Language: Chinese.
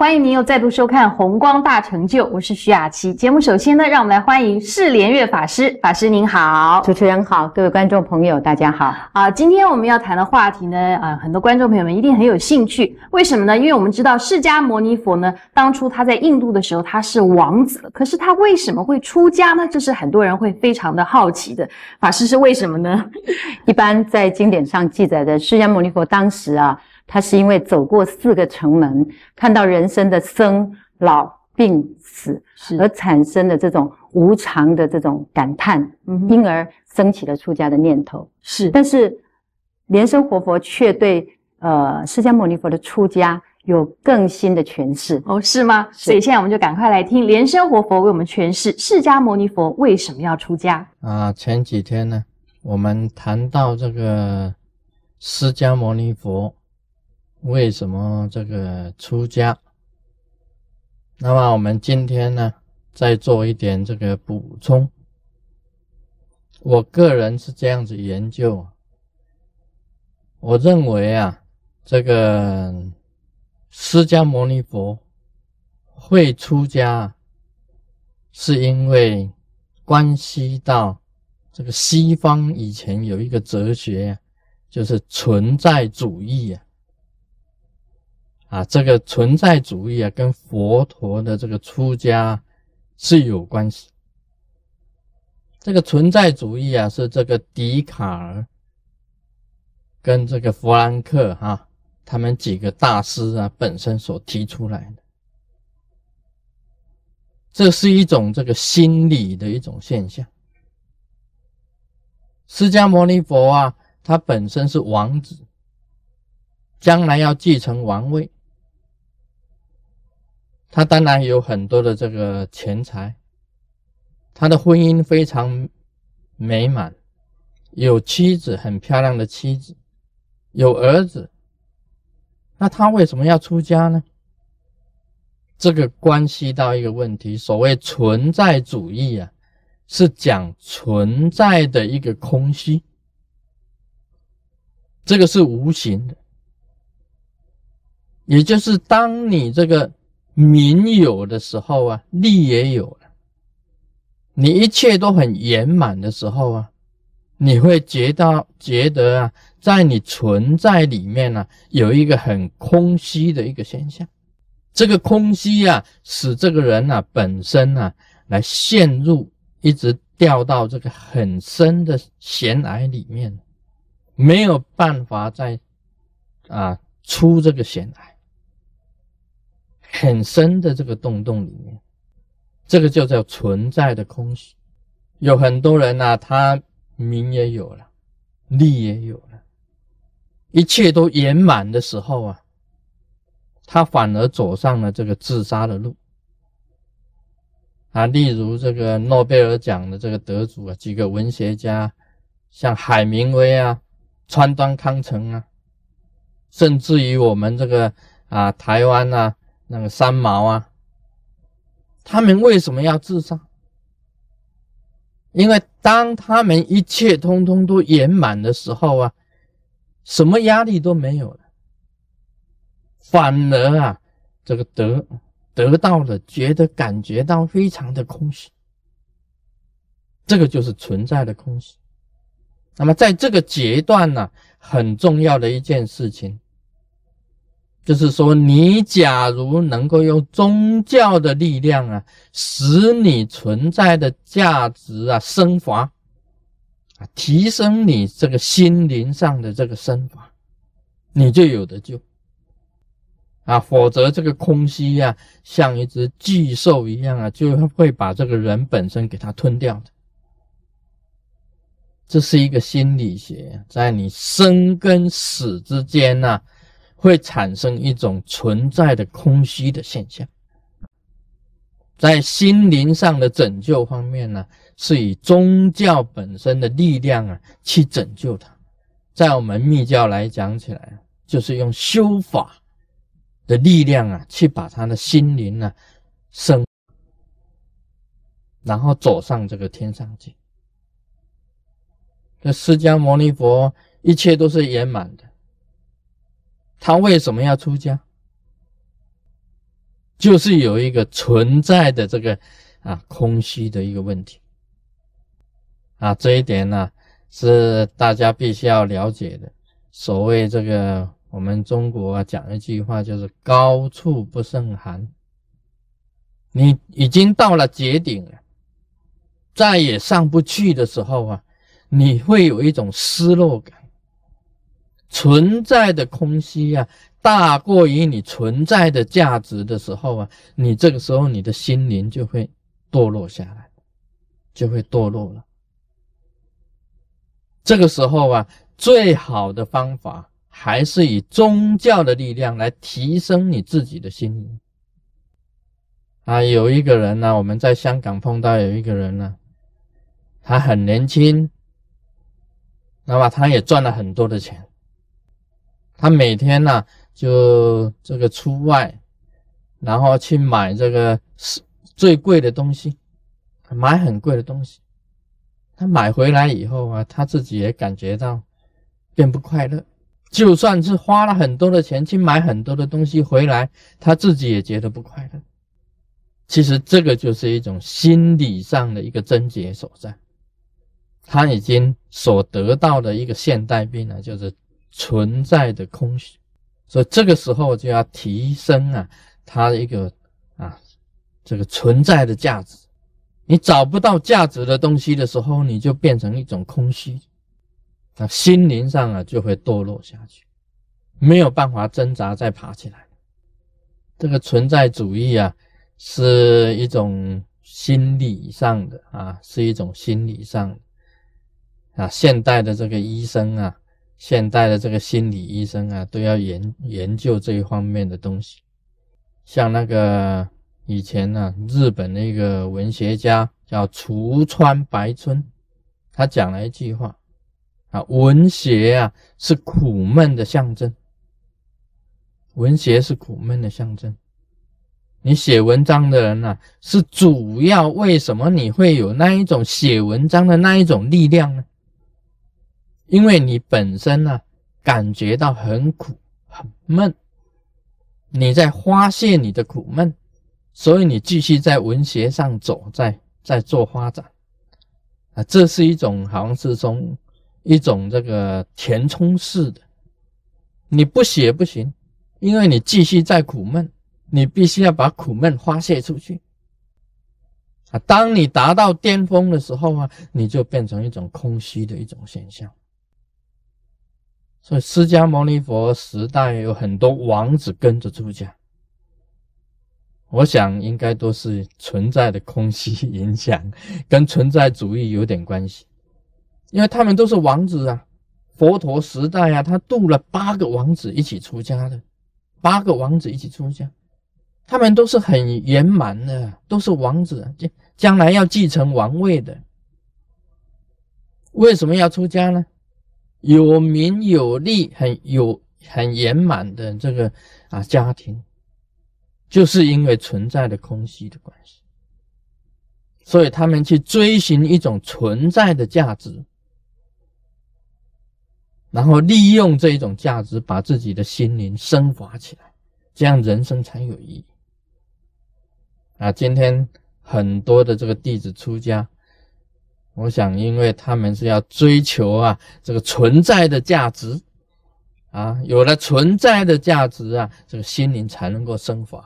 欢迎您又再度收看《红光大成就》，我是徐雅琪。节目首先呢，让我们来欢迎释莲月法师，法师您好，主持人好，各位观众朋友大家好。啊，今天我们要谈的话题呢，啊，很多观众朋友们一定很有兴趣，为什么呢？因为我们知道释迦牟尼佛呢，当初他在印度的时候他是王子，可是他为什么会出家呢？这是很多人会非常的好奇的。法师是为什么呢？一般在经典上记载的，释迦牟尼佛当时啊。他是因为走过四个城门，看到人生的生老病死，而产生的这种无常的这种感叹，因而升起了出家的念头。是，但是莲生活佛却对呃释迦牟尼佛的出家有更新的诠释。哦，是吗？所以现在我们就赶快来听莲生活佛为我们诠释释迦牟尼佛为什么要出家。啊，前几天呢，我们谈到这个释迦牟尼佛。为什么这个出家？那么我们今天呢，再做一点这个补充。我个人是这样子研究，我认为啊，这个释迦牟尼佛会出家，是因为关系到这个西方以前有一个哲学，就是存在主义啊。啊，这个存在主义啊，跟佛陀的这个出家是有关系。这个存在主义啊，是这个笛卡尔跟这个弗兰克哈，他们几个大师啊本身所提出来的。这是一种这个心理的一种现象。释迦牟尼佛啊，他本身是王子，将来要继承王位。他当然有很多的这个钱财，他的婚姻非常美满，有妻子很漂亮的妻子，有儿子。那他为什么要出家呢？这个关系到一个问题，所谓存在主义啊，是讲存在的一个空虚，这个是无形的，也就是当你这个。名有的时候啊，利也有了。你一切都很圆满的时候啊，你会觉到觉得啊，在你存在里面呢，有一个很空虚的一个现象。这个空虚啊，使这个人啊本身啊，来陷入一直掉到这个很深的悬崖里面，没有办法再啊出这个悬崖。很深的这个洞洞里面，这个就叫存在的空虚。有很多人呐，他名也有了，利也有了，一切都圆满的时候啊，他反而走上了这个自杀的路。啊，例如这个诺贝尔奖的这个得主啊，几个文学家，像海明威啊、川端康成啊，甚至于我们这个啊台湾啊。那个三毛啊，他们为什么要自杀？因为当他们一切通通都圆满的时候啊，什么压力都没有了，反而啊，这个得得到了，觉得感觉到非常的空虚，这个就是存在的空虚。那么在这个阶段呢，很重要的一件事情。就是说，你假如能够用宗教的力量啊，使你存在的价值啊升华啊，提升你这个心灵上的这个升华，你就有的救啊。否则，这个空虚呀，像一只巨兽一样啊，就会把这个人本身给它吞掉的。这是一个心理学，在你生跟死之间呢。会产生一种存在的空虚的现象，在心灵上的拯救方面呢，是以宗教本身的力量啊去拯救他。在我们密教来讲起来，就是用修法的力量啊，去把他的心灵呢升，然后走上这个天上去。这释迦牟尼佛一切都是圆满的。他为什么要出家？就是有一个存在的这个啊空虚的一个问题啊，这一点呢是大家必须要了解的。所谓这个，我们中国啊讲一句话，就是高处不胜寒。你已经到了绝顶了，再也上不去的时候啊，你会有一种失落感，存在的空虚啊。大过于你存在的价值的时候啊，你这个时候你的心灵就会堕落下来，就会堕落了。这个时候啊，最好的方法还是以宗教的力量来提升你自己的心灵。啊，有一个人呢，我们在香港碰到有一个人呢，他很年轻，那么他也赚了很多的钱，他每天呢。就这个出外，然后去买这个是最贵的东西，买很贵的东西。他买回来以后啊，他自己也感觉到并不快乐。就算是花了很多的钱去买很多的东西回来，他自己也觉得不快乐。其实这个就是一种心理上的一个症结所在。他已经所得到的一个现代病呢，就是存在的空虚。所以这个时候就要提升啊，它一个啊这个存在的价值。你找不到价值的东西的时候，你就变成一种空虚，那心灵上啊就会堕落下去，没有办法挣扎再爬起来。这个存在主义啊，是一种心理上的啊，是一种心理上的啊，现代的这个医生啊。现代的这个心理医生啊，都要研研究这一方面的东西。像那个以前呢，日本的一个文学家叫橱川白春，他讲了一句话啊：文学啊是苦闷的象征。文学是苦闷的象征。你写文章的人呢，是主要为什么你会有那一种写文章的那一种力量呢？因为你本身呢，感觉到很苦很闷，你在发泄你的苦闷，所以你继续在文学上走，在在做发展，啊，这是一种好像是从一种这个填充式的，你不写不行，因为你继续在苦闷，你必须要把苦闷发泄出去，啊，当你达到巅峰的时候啊，你就变成一种空虚的一种现象。所以，释迦牟尼佛时代有很多王子跟着出家，我想应该都是存在的空虚影响，跟存在主义有点关系，因为他们都是王子啊。佛陀时代啊，他度了八个王子一起出家的，八个王子一起出家，他们都是很圆满的，都是王子，将将来要继承王位的。为什么要出家呢？有名有利、很有很圆满的这个啊家庭，就是因为存在的空虚的关系，所以他们去追寻一种存在的价值，然后利用这一种价值，把自己的心灵升华起来，这样人生才有意义。啊，今天很多的这个弟子出家。我想，因为他们是要追求啊这个存在的价值，啊，有了存在的价值啊，这个心灵才能够升华。